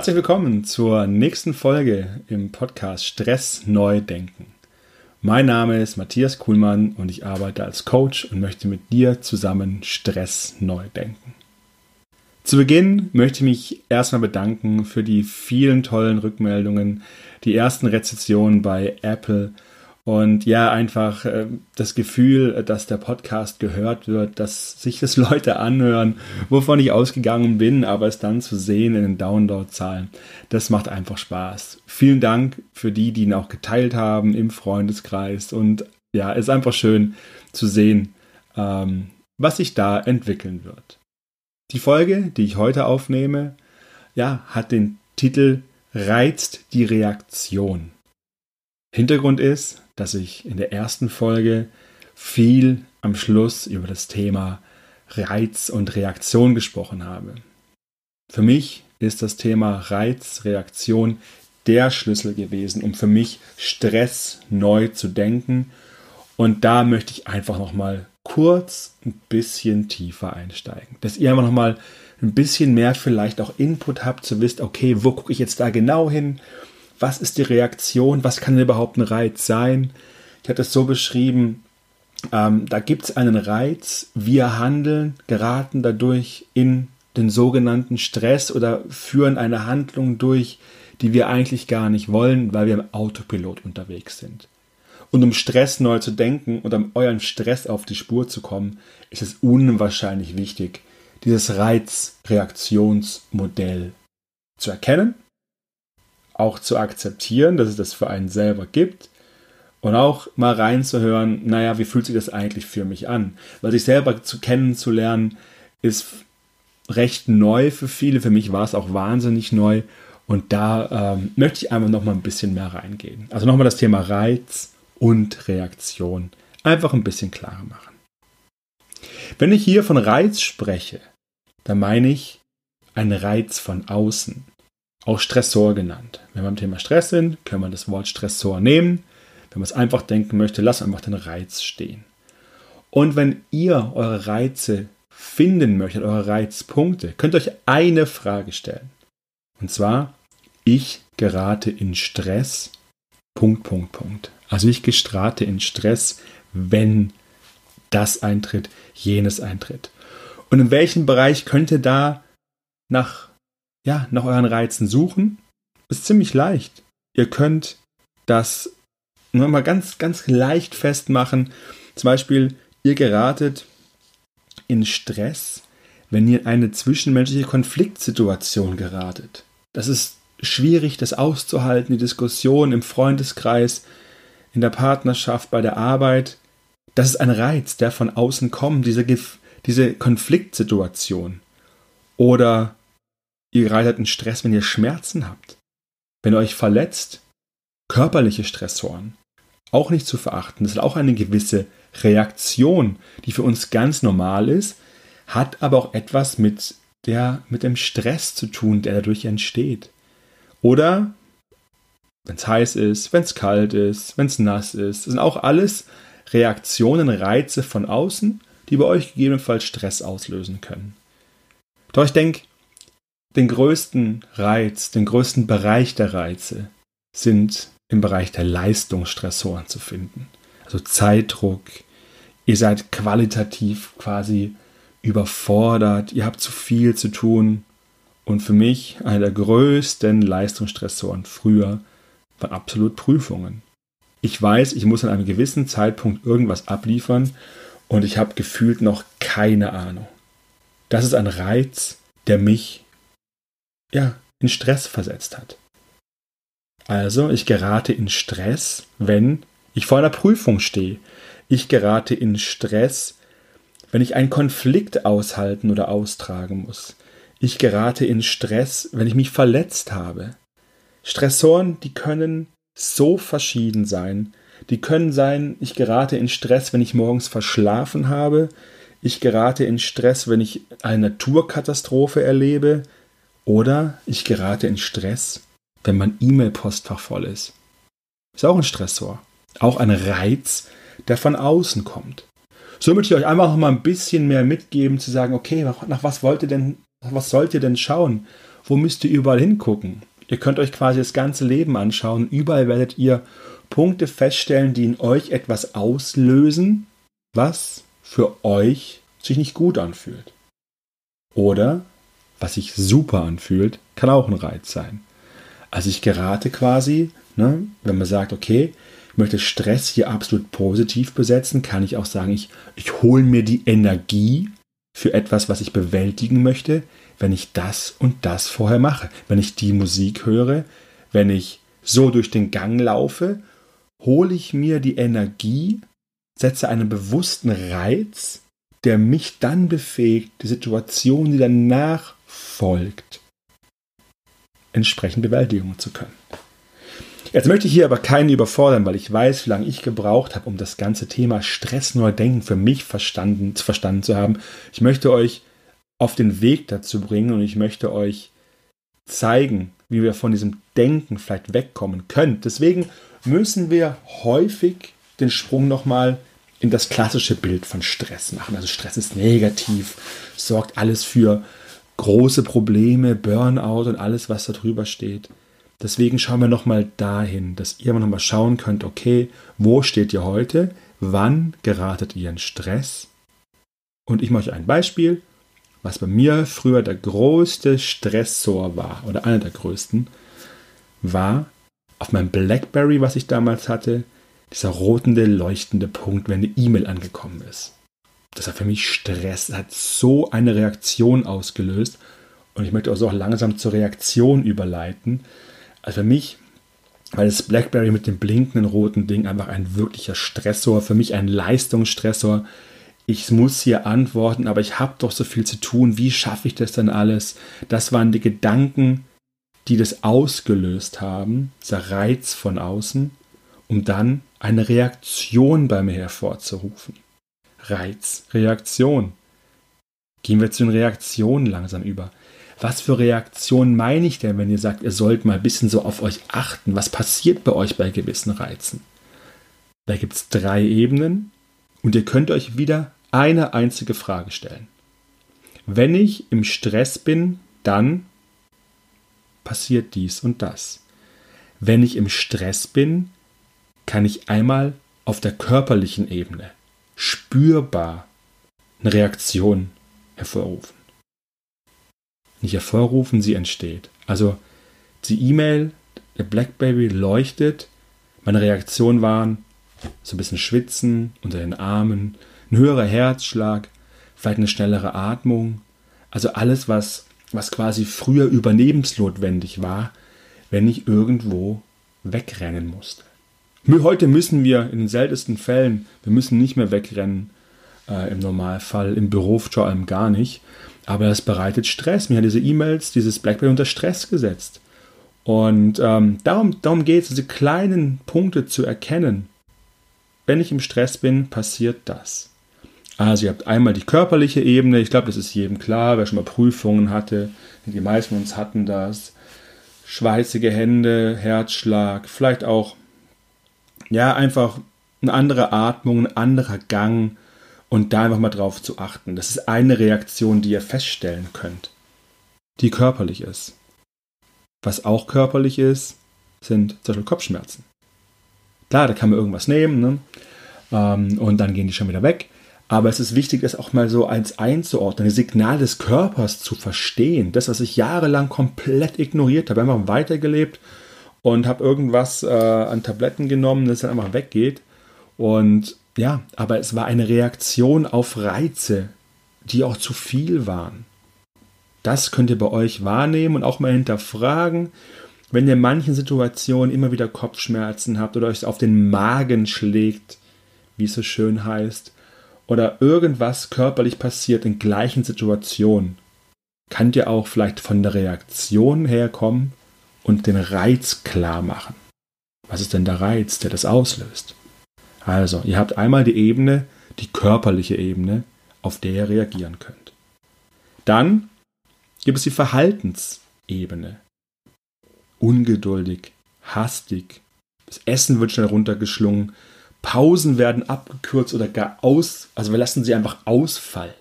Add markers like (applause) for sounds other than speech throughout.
Herzlich willkommen zur nächsten Folge im Podcast Stress neu denken. Mein Name ist Matthias Kuhlmann und ich arbeite als Coach und möchte mit dir zusammen Stress neu denken. Zu Beginn möchte ich mich erstmal bedanken für die vielen tollen Rückmeldungen, die ersten Rezensionen bei Apple und ja, einfach äh, das Gefühl, dass der Podcast gehört wird, dass sich das (laughs) Leute anhören, wovon ich ausgegangen bin, aber es dann zu sehen in den Downloadzahlen, das macht einfach Spaß. Vielen Dank für die, die ihn auch geteilt haben im Freundeskreis. Und ja, es ist einfach schön zu sehen, ähm, was sich da entwickeln wird. Die Folge, die ich heute aufnehme, ja, hat den Titel Reizt die Reaktion. Hintergrund ist, dass ich in der ersten Folge viel am Schluss über das Thema Reiz und Reaktion gesprochen habe. Für mich ist das Thema Reiz, Reaktion der Schlüssel gewesen, um für mich Stress neu zu denken. Und da möchte ich einfach noch mal kurz ein bisschen tiefer einsteigen, dass ihr einfach noch mal ein bisschen mehr vielleicht auch Input habt, zu wissen, okay, wo gucke ich jetzt da genau hin? Was ist die Reaktion, was kann denn überhaupt ein Reiz sein. Ich hatte es so beschrieben, ähm, da gibt es einen Reiz, wir handeln, geraten dadurch in den sogenannten Stress oder führen eine Handlung durch, die wir eigentlich gar nicht wollen, weil wir im Autopilot unterwegs sind. Und um Stress neu zu denken und um euren Stress auf die Spur zu kommen, ist es unwahrscheinlich wichtig, dieses Reizreaktionsmodell zu erkennen auch zu akzeptieren, dass es das für einen selber gibt und auch mal reinzuhören, naja, wie fühlt sich das eigentlich für mich an? Weil sich selber zu kennenzulernen, ist recht neu für viele. Für mich war es auch wahnsinnig neu. Und da ähm, möchte ich einfach noch mal ein bisschen mehr reingehen. Also nochmal das Thema Reiz und Reaktion einfach ein bisschen klarer machen. Wenn ich hier von Reiz spreche, dann meine ich einen Reiz von außen auch Stressor genannt. Wenn wir beim Thema Stress sind, können wir das Wort Stressor nehmen. Wenn man es einfach denken möchte, lass einfach den Reiz stehen. Und wenn ihr eure Reize finden möchtet, eure Reizpunkte, könnt ihr euch eine Frage stellen. Und zwar, ich gerate in Stress. Punkt, Punkt, Punkt. Also ich gerate in Stress, wenn das eintritt, jenes eintritt. Und in welchem Bereich könnt ihr da nach ja, nach euren Reizen suchen, ist ziemlich leicht. Ihr könnt das mal ganz, ganz leicht festmachen. Zum Beispiel, ihr geratet in Stress, wenn ihr in eine zwischenmenschliche Konfliktsituation geratet. Das ist schwierig, das auszuhalten, die Diskussion im Freundeskreis, in der Partnerschaft, bei der Arbeit. Das ist ein Reiz, der von außen kommt, diese, diese Konfliktsituation. Oder Ihr geratet in Stress, wenn ihr Schmerzen habt. Wenn ihr euch verletzt, körperliche Stressoren. Auch nicht zu verachten. Das ist auch eine gewisse Reaktion, die für uns ganz normal ist, hat aber auch etwas mit, der, mit dem Stress zu tun, der dadurch entsteht. Oder wenn es heiß ist, wenn es kalt ist, wenn es nass ist. Das sind auch alles Reaktionen, Reize von außen, die bei euch gegebenenfalls Stress auslösen können. Doch ich denke, den größten Reiz, den größten Bereich der Reize sind im Bereich der Leistungsstressoren zu finden. Also Zeitdruck, ihr seid qualitativ quasi überfordert, ihr habt zu viel zu tun. Und für mich einer der größten Leistungsstressoren früher waren absolut Prüfungen. Ich weiß, ich muss an einem gewissen Zeitpunkt irgendwas abliefern und ich habe gefühlt noch keine Ahnung. Das ist ein Reiz, der mich ja, in Stress versetzt hat. Also, ich gerate in Stress, wenn ich vor einer Prüfung stehe. Ich gerate in Stress, wenn ich einen Konflikt aushalten oder austragen muss. Ich gerate in Stress, wenn ich mich verletzt habe. Stressoren, die können so verschieden sein. Die können sein, ich gerate in Stress, wenn ich morgens verschlafen habe. Ich gerate in Stress, wenn ich eine Naturkatastrophe erlebe. Oder ich gerate in Stress, wenn mein E-Mail-Postfach voll ist. Ist auch ein Stressor. Auch ein Reiz, der von außen kommt. So möchte ich euch einfach mal ein bisschen mehr mitgeben, zu sagen, okay, nach was wollt ihr denn, was sollt ihr denn schauen? wo müsst ihr überall hingucken? Ihr könnt euch quasi das ganze Leben anschauen. Überall werdet ihr Punkte feststellen, die in euch etwas auslösen, was für euch sich nicht gut anfühlt. Oder was sich super anfühlt, kann auch ein Reiz sein. Also ich gerate quasi, ne, wenn man sagt, okay, ich möchte Stress hier absolut positiv besetzen, kann ich auch sagen, ich, ich hole mir die Energie für etwas, was ich bewältigen möchte, wenn ich das und das vorher mache. Wenn ich die Musik höre, wenn ich so durch den Gang laufe, hole ich mir die Energie, setze einen bewussten Reiz, der mich dann befähigt, die Situation, die danach folgt, entsprechend bewältigen zu können. Jetzt möchte ich hier aber keinen überfordern, weil ich weiß, wie lange ich gebraucht habe, um das ganze Thema Stress neu denken für mich verstanden, verstanden zu haben. Ich möchte euch auf den Weg dazu bringen und ich möchte euch zeigen, wie wir von diesem Denken vielleicht wegkommen können. Deswegen müssen wir häufig den Sprung nochmal in das klassische Bild von Stress machen. Also Stress ist negativ, sorgt alles für große Probleme, Burnout und alles, was da drüber steht. Deswegen schauen wir nochmal dahin, dass ihr nochmal schauen könnt, okay, wo steht ihr heute? Wann geratet ihr in Stress? Und ich mache euch ein Beispiel, was bei mir früher der größte Stressor war, oder einer der größten, war auf meinem Blackberry, was ich damals hatte, dieser rotende, leuchtende Punkt, wenn eine E-Mail angekommen ist. Das war für mich Stress, das hat so eine Reaktion ausgelöst und ich möchte auch langsam zur Reaktion überleiten, also für mich weil das BlackBerry mit dem blinkenden roten Ding einfach ein wirklicher Stressor, für mich ein Leistungsstressor. Ich muss hier antworten, aber ich habe doch so viel zu tun. Wie schaffe ich das denn alles? Das waren die Gedanken, die das ausgelöst haben, dieser Reiz von außen, um dann eine Reaktion bei mir hervorzurufen. Reiz, Reaktion. Gehen wir zu den Reaktionen langsam über. Was für Reaktionen meine ich denn, wenn ihr sagt, ihr sollt mal ein bisschen so auf euch achten? Was passiert bei euch bei gewissen Reizen? Da gibt es drei Ebenen und ihr könnt euch wieder eine einzige Frage stellen. Wenn ich im Stress bin, dann passiert dies und das. Wenn ich im Stress bin, kann ich einmal auf der körperlichen Ebene spürbar eine Reaktion hervorrufen nicht hervorrufen, sie entsteht. Also die E-Mail, der Blackberry leuchtet, meine Reaktionen waren so ein bisschen Schwitzen unter den Armen, ein höherer Herzschlag, vielleicht eine schnellere Atmung. Also alles, was, was quasi früher überlebensnotwendig war, wenn ich irgendwo wegrennen musste. Heute müssen wir in den seltensten Fällen, wir müssen nicht mehr wegrennen, äh, im Normalfall, im Büro vor allem gar nicht. Aber es bereitet Stress. Mir hat diese E-Mails, dieses BlackBerry unter Stress gesetzt. Und ähm, darum, darum geht es, diese kleinen Punkte zu erkennen. Wenn ich im Stress bin, passiert das. Also ihr habt einmal die körperliche Ebene, ich glaube, das ist jedem klar, wer schon mal Prüfungen hatte, die meisten von uns hatten das. Schweißige Hände, Herzschlag, vielleicht auch, ja, einfach eine andere Atmung, ein anderer Gang, und da einfach mal drauf zu achten. Das ist eine Reaktion, die ihr feststellen könnt, die körperlich ist. Was auch körperlich ist, sind zum Beispiel Kopfschmerzen. Klar, da kann man irgendwas nehmen ne? ähm, und dann gehen die schon wieder weg. Aber es ist wichtig, das auch mal so als einzuordnen, das Signal des Körpers zu verstehen. Das, was ich jahrelang komplett ignoriert habe, einfach weitergelebt und habe irgendwas äh, an Tabletten genommen, das dann einfach weggeht. Und ja, aber es war eine Reaktion auf Reize, die auch zu viel waren. Das könnt ihr bei euch wahrnehmen und auch mal hinterfragen, wenn ihr in manchen Situationen immer wieder Kopfschmerzen habt oder euch auf den Magen schlägt, wie es so schön heißt, oder irgendwas körperlich passiert in gleichen Situationen, könnt ihr auch vielleicht von der Reaktion herkommen und den Reiz klar machen. Was ist denn der Reiz, der das auslöst? Also, ihr habt einmal die Ebene, die körperliche Ebene, auf der ihr reagieren könnt. Dann gibt es die Verhaltensebene. Ungeduldig, hastig, das Essen wird schnell runtergeschlungen, Pausen werden abgekürzt oder gar aus, also wir lassen sie einfach ausfallen.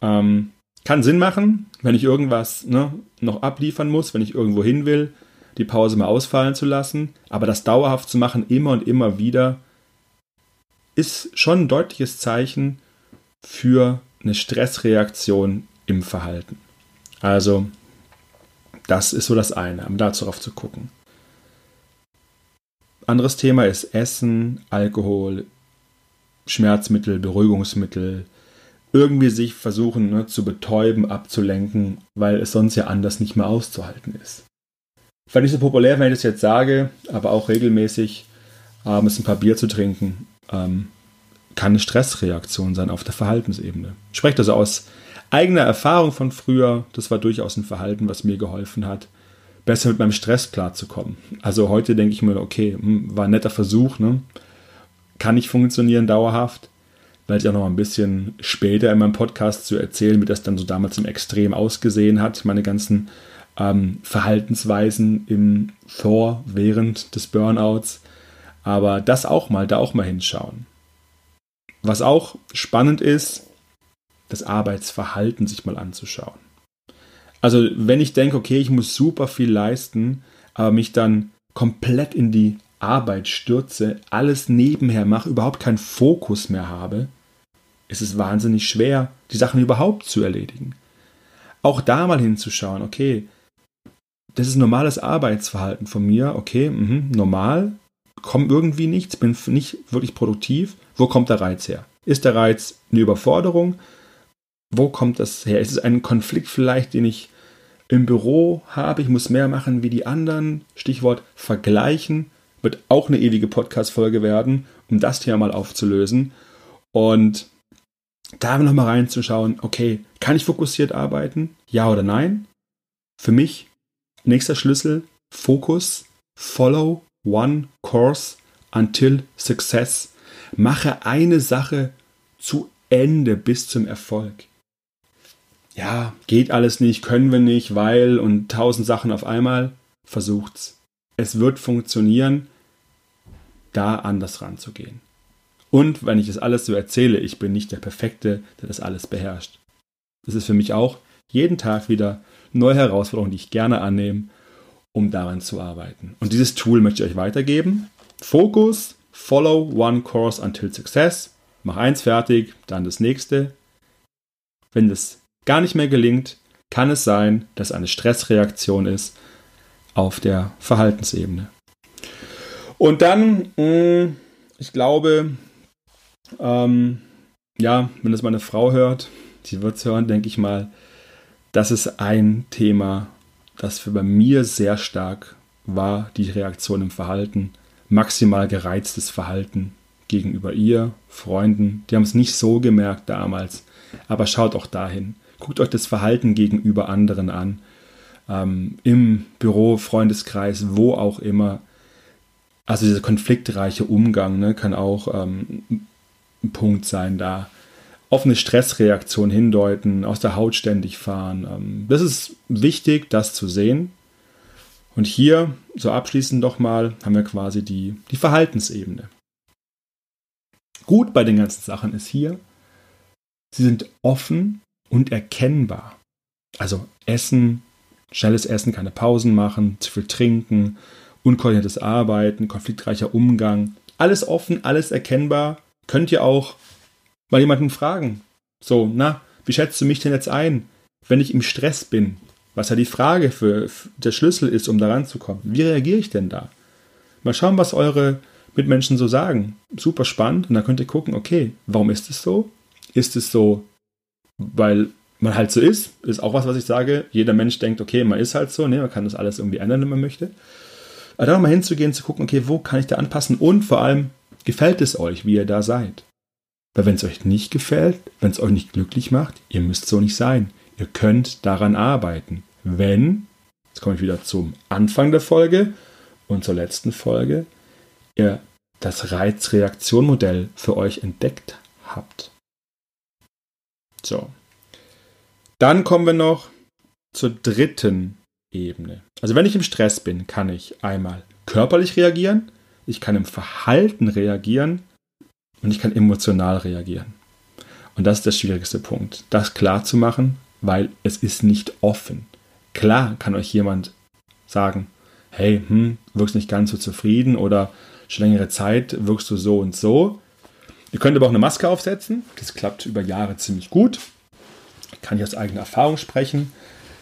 Ähm, Kann Sinn machen, wenn ich irgendwas ne, noch abliefern muss, wenn ich irgendwo hin will, die Pause mal ausfallen zu lassen. Aber das dauerhaft zu machen, immer und immer wieder, ist schon ein deutliches Zeichen für eine Stressreaktion im Verhalten. Also, das ist so das eine, um darauf zu gucken. Anderes Thema ist Essen, Alkohol, Schmerzmittel, Beruhigungsmittel, irgendwie sich versuchen ne, zu betäuben, abzulenken, weil es sonst ja anders nicht mehr auszuhalten ist. Fand nicht so populär, wenn ich das jetzt sage, aber auch regelmäßig abends ein paar Bier zu trinken, ähm, kann eine Stressreaktion sein auf der Verhaltensebene. Ich spreche also aus eigener Erfahrung von früher. Das war durchaus ein Verhalten, was mir geholfen hat, besser mit meinem Stress klarzukommen. Also heute denke ich mir, okay, hm, war ein netter Versuch, ne? kann nicht funktionieren dauerhaft. Weil ich auch noch ein bisschen später in meinem Podcast zu erzählen, wie das dann so damals im Extrem ausgesehen hat, meine ganzen ähm, Verhaltensweisen im Vor, während des Burnouts. Aber das auch mal, da auch mal hinschauen. Was auch spannend ist, das Arbeitsverhalten sich mal anzuschauen. Also wenn ich denke, okay, ich muss super viel leisten, aber mich dann komplett in die Arbeit stürze, alles nebenher mache, überhaupt keinen Fokus mehr habe, ist es wahnsinnig schwer, die Sachen überhaupt zu erledigen. Auch da mal hinzuschauen, okay, das ist normales Arbeitsverhalten von mir, okay, mh, normal, komme irgendwie nichts, bin nicht wirklich produktiv. Wo kommt der Reiz her? Ist der Reiz eine Überforderung? Wo kommt das her? Ist es ein Konflikt vielleicht, den ich im Büro habe? Ich muss mehr machen wie die anderen. Stichwort vergleichen wird auch eine ewige Podcast-Folge werden, um das Thema mal aufzulösen. Und da nochmal reinzuschauen, okay, kann ich fokussiert arbeiten? Ja oder nein? Für mich, nächster Schlüssel, Fokus, Follow One Course until Success. Mache eine Sache zu Ende bis zum Erfolg. Ja, geht alles nicht, können wir nicht, weil und tausend Sachen auf einmal. Versucht's. Es wird funktionieren, da anders ranzugehen. Und wenn ich das alles so erzähle, ich bin nicht der Perfekte, der das alles beherrscht. Das ist für mich auch jeden Tag wieder neue Herausforderungen, die ich gerne annehme, um daran zu arbeiten. Und dieses Tool möchte ich euch weitergeben. Fokus, Follow One Course until Success. Mach eins fertig, dann das nächste. Wenn das gar nicht mehr gelingt, kann es sein, dass eine Stressreaktion ist auf der Verhaltensebene. Und dann, mm, ich glaube, ähm, ja, wenn das meine Frau hört, sie wird es hören, denke ich mal, das ist ein Thema, das für bei mir sehr stark war, die Reaktion im Verhalten. Maximal gereiztes Verhalten gegenüber ihr, Freunden. Die haben es nicht so gemerkt damals, aber schaut auch dahin. Guckt euch das Verhalten gegenüber anderen an. Ähm, Im Büro, Freundeskreis, wo auch immer. Also dieser konfliktreiche Umgang ne, kann auch ähm, ein Punkt sein, da auf eine Stressreaktion hindeuten, aus der Haut ständig fahren. Ähm, das ist wichtig, das zu sehen. Und hier, so abschließend doch mal, haben wir quasi die, die Verhaltensebene. Gut bei den ganzen Sachen ist hier, sie sind offen und erkennbar. Also Essen, schnelles Essen, keine Pausen machen, zu viel trinken, unkoordiniertes Arbeiten, konfliktreicher Umgang. Alles offen, alles erkennbar. Könnt ihr auch mal jemanden fragen. So, na, wie schätzt du mich denn jetzt ein, wenn ich im Stress bin? Was ja die Frage für, für der Schlüssel ist, um da ranzukommen. Wie reagiere ich denn da? Mal schauen, was eure Mitmenschen so sagen. Super spannend. Und dann könnt ihr gucken, okay, warum ist es so? Ist es so, weil man halt so ist? Ist auch was, was ich sage. Jeder Mensch denkt, okay, man ist halt so. Ne? Man kann das alles irgendwie ändern, wenn man möchte. Aber da mal hinzugehen, zu gucken, okay, wo kann ich da anpassen? Und vor allem, gefällt es euch, wie ihr da seid? Weil wenn es euch nicht gefällt, wenn es euch nicht glücklich macht, ihr müsst so nicht sein. Ihr könnt daran arbeiten. Wenn, jetzt komme ich wieder zum Anfang der Folge und zur letzten Folge, ihr das Reizreaktionmodell für euch entdeckt habt. So. Dann kommen wir noch zur dritten Ebene. Also wenn ich im Stress bin, kann ich einmal körperlich reagieren, ich kann im Verhalten reagieren und ich kann emotional reagieren. Und das ist der schwierigste Punkt, das klar zu machen, weil es ist nicht offen. Klar kann euch jemand sagen, hey, hm, wirkst nicht ganz so zufrieden oder schon längere Zeit wirkst du so und so. Ihr könnt aber auch eine Maske aufsetzen. Das klappt über Jahre ziemlich gut. Kann ich aus eigener Erfahrung sprechen.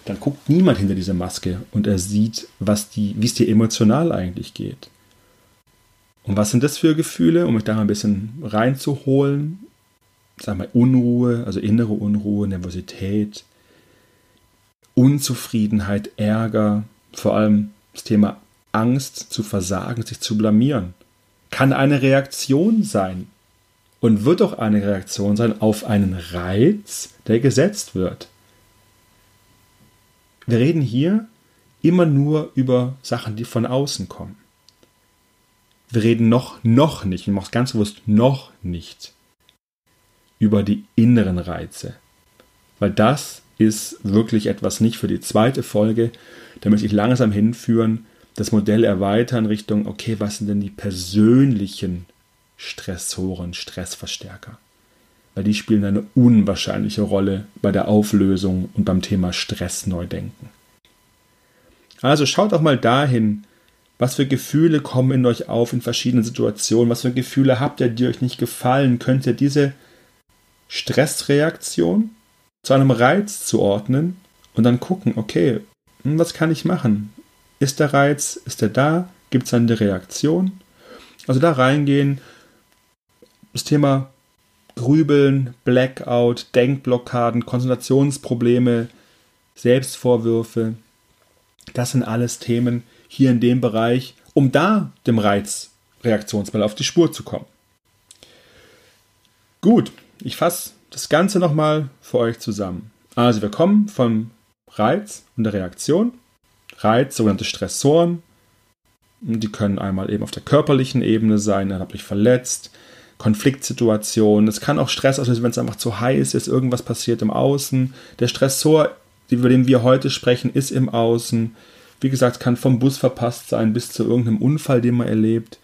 Dann guckt niemand hinter diese Maske und er sieht, was die, wie es dir emotional eigentlich geht. Und was sind das für Gefühle, um euch da mal ein bisschen reinzuholen? Sagen wir Unruhe, also innere Unruhe, Nervosität, Unzufriedenheit, Ärger, vor allem das Thema Angst zu versagen, sich zu blamieren. Kann eine Reaktion sein und wird auch eine Reaktion sein auf einen Reiz, der gesetzt wird. Wir reden hier immer nur über Sachen, die von außen kommen. Wir reden noch, noch nicht, ich mache es ganz bewusst, noch nicht über die inneren Reize. Weil das ist wirklich etwas nicht für die zweite Folge. Da möchte ich langsam hinführen, das Modell erweitern Richtung, okay, was sind denn die persönlichen Stressoren, Stressverstärker? Weil die spielen eine unwahrscheinliche Rolle bei der Auflösung und beim Thema Stress neu. Also schaut auch mal dahin, was für Gefühle kommen in euch auf in verschiedenen Situationen? Was für Gefühle habt ihr, die euch nicht gefallen? Könnt ihr diese Stressreaktion zu einem Reiz zuordnen und dann gucken, okay, hm, was kann ich machen? Ist der Reiz, ist er da? Gibt es eine Reaktion? Also da reingehen, das Thema Grübeln, Blackout, Denkblockaden, Konzentrationsprobleme, Selbstvorwürfe, das sind alles Themen, hier in dem Bereich, um da dem Reizreaktionsmittel auf die Spur zu kommen. Gut, ich fasse das Ganze nochmal für euch zusammen. Also wir kommen vom Reiz und der Reaktion. Reiz, sogenannte Stressoren. Die können einmal eben auf der körperlichen Ebene sein, dann habe ich verletzt, Konfliktsituationen. Es kann auch Stress auslösen, wenn es einfach zu heiß ist, irgendwas passiert im Außen. Der Stressor, über den wir heute sprechen, ist im Außen. Wie gesagt, kann vom Bus verpasst sein bis zu irgendeinem Unfall, den man erlebt.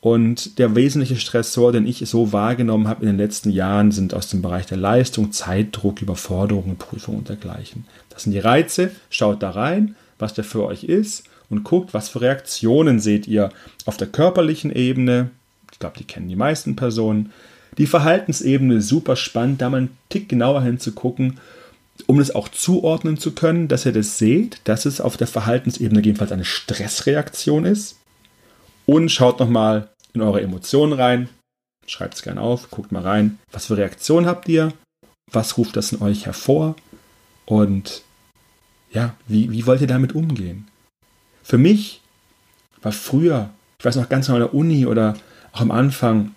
Und der wesentliche Stressor, den ich so wahrgenommen habe in den letzten Jahren, sind aus dem Bereich der Leistung, Zeitdruck, Überforderung, Prüfung und dergleichen. Das sind die Reize. Schaut da rein, was der für euch ist und guckt, was für Reaktionen seht ihr auf der körperlichen Ebene. Ich glaube, die kennen die meisten Personen. Die Verhaltensebene ist super spannend, da mal einen Tick genauer hinzugucken um es auch zuordnen zu können, dass ihr das seht, dass es auf der Verhaltensebene jedenfalls eine Stressreaktion ist. Und schaut nochmal in eure Emotionen rein. Schreibt es gerne auf, guckt mal rein. Was für Reaktionen habt ihr? Was ruft das in euch hervor? Und ja, wie, wie wollt ihr damit umgehen? Für mich war früher, ich weiß noch ganz genau an der Uni oder auch am Anfang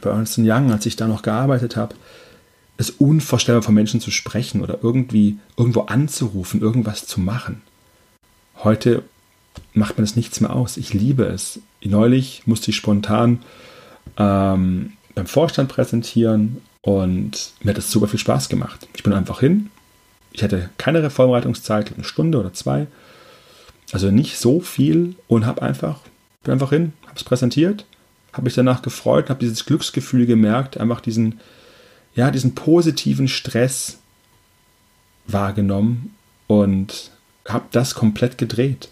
bei Ernst Young, als ich da noch gearbeitet habe, es unvorstellbar von Menschen zu sprechen oder irgendwie irgendwo anzurufen, irgendwas zu machen. Heute macht mir das nichts mehr aus. Ich liebe es. Neulich musste ich spontan ähm, beim Vorstand präsentieren und mir hat es super viel Spaß gemacht. Ich bin einfach hin. Ich hatte keine Reformreitungszeit, eine Stunde oder zwei. Also nicht so viel und habe einfach, bin einfach hin, habe es präsentiert, habe mich danach gefreut, habe dieses Glücksgefühl gemerkt, einfach diesen, ja, diesen positiven Stress wahrgenommen und habe das komplett gedreht.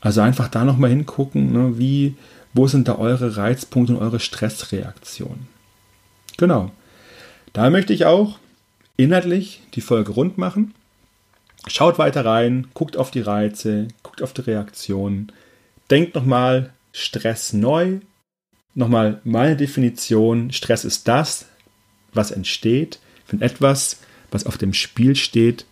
Also einfach da nochmal hingucken, ne, wie, wo sind da eure Reizpunkte und eure Stressreaktionen. Genau. Da möchte ich auch inhaltlich die Folge rund machen. Schaut weiter rein, guckt auf die Reize, guckt auf die Reaktionen, denkt nochmal Stress neu. Nochmal meine Definition, Stress ist das, was entsteht, wenn etwas, was auf dem Spiel steht,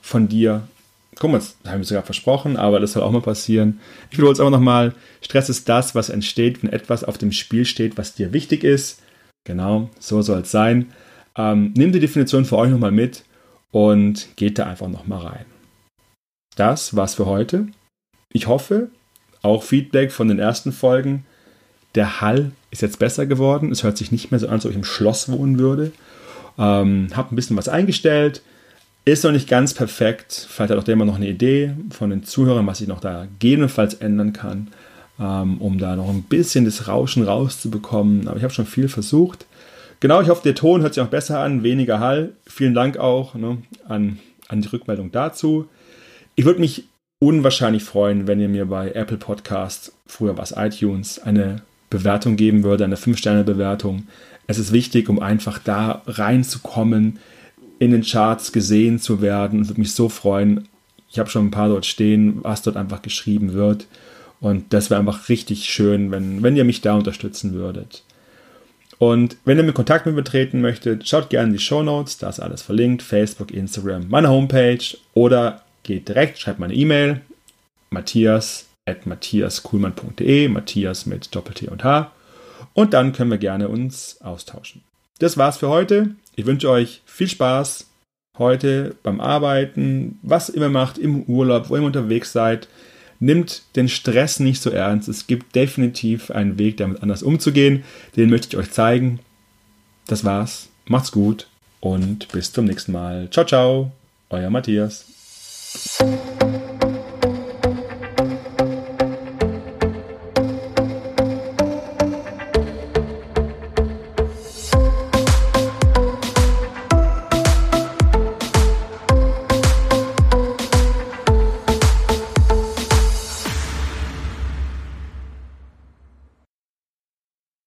von dir, guck mal, das haben wir sogar versprochen, aber das soll auch mal passieren. Ich wiederhole es aber nochmal, Stress ist das, was entsteht, wenn etwas auf dem Spiel steht, was dir wichtig ist. Genau, so soll es sein. Ähm, nehmt die Definition für euch nochmal mit und geht da einfach nochmal rein. Das war's für heute. Ich hoffe, auch Feedback von den ersten Folgen der Hall ist jetzt besser geworden. Es hört sich nicht mehr so an, als ob ich im Schloss wohnen würde. Ähm, habe ein bisschen was eingestellt. Ist noch nicht ganz perfekt. Vielleicht hat auch der immer noch eine Idee von den Zuhörern, was ich noch da gegebenenfalls ändern kann, ähm, um da noch ein bisschen das Rauschen rauszubekommen. Aber ich habe schon viel versucht. Genau, ich hoffe, der Ton hört sich auch besser an, weniger Hall. Vielen Dank auch ne, an, an die Rückmeldung dazu. Ich würde mich unwahrscheinlich freuen, wenn ihr mir bei Apple Podcasts, früher war es iTunes, eine Bewertung geben würde, eine 5-Sterne-Bewertung. Es ist wichtig, um einfach da reinzukommen, in den Charts gesehen zu werden und würde mich so freuen. Ich habe schon ein paar dort stehen, was dort einfach geschrieben wird. Und das wäre einfach richtig schön, wenn, wenn ihr mich da unterstützen würdet. Und wenn ihr mit Kontakt mit mir treten möchtet, schaut gerne in die Show Notes, da ist alles verlinkt, Facebook, Instagram, meine Homepage oder geht direkt, schreibt meine E-Mail, matthias at matthiaskuhlmann.de, Matthias mit Doppel-T und H. Und dann können wir gerne uns austauschen. Das war's für heute. Ich wünsche euch viel Spaß heute beim Arbeiten, was immer macht, im Urlaub, wo ihr unterwegs seid. Nimmt den Stress nicht so ernst. Es gibt definitiv einen Weg, damit anders umzugehen. Den möchte ich euch zeigen. Das war's. Macht's gut und bis zum nächsten Mal. Ciao, ciao. Euer Matthias.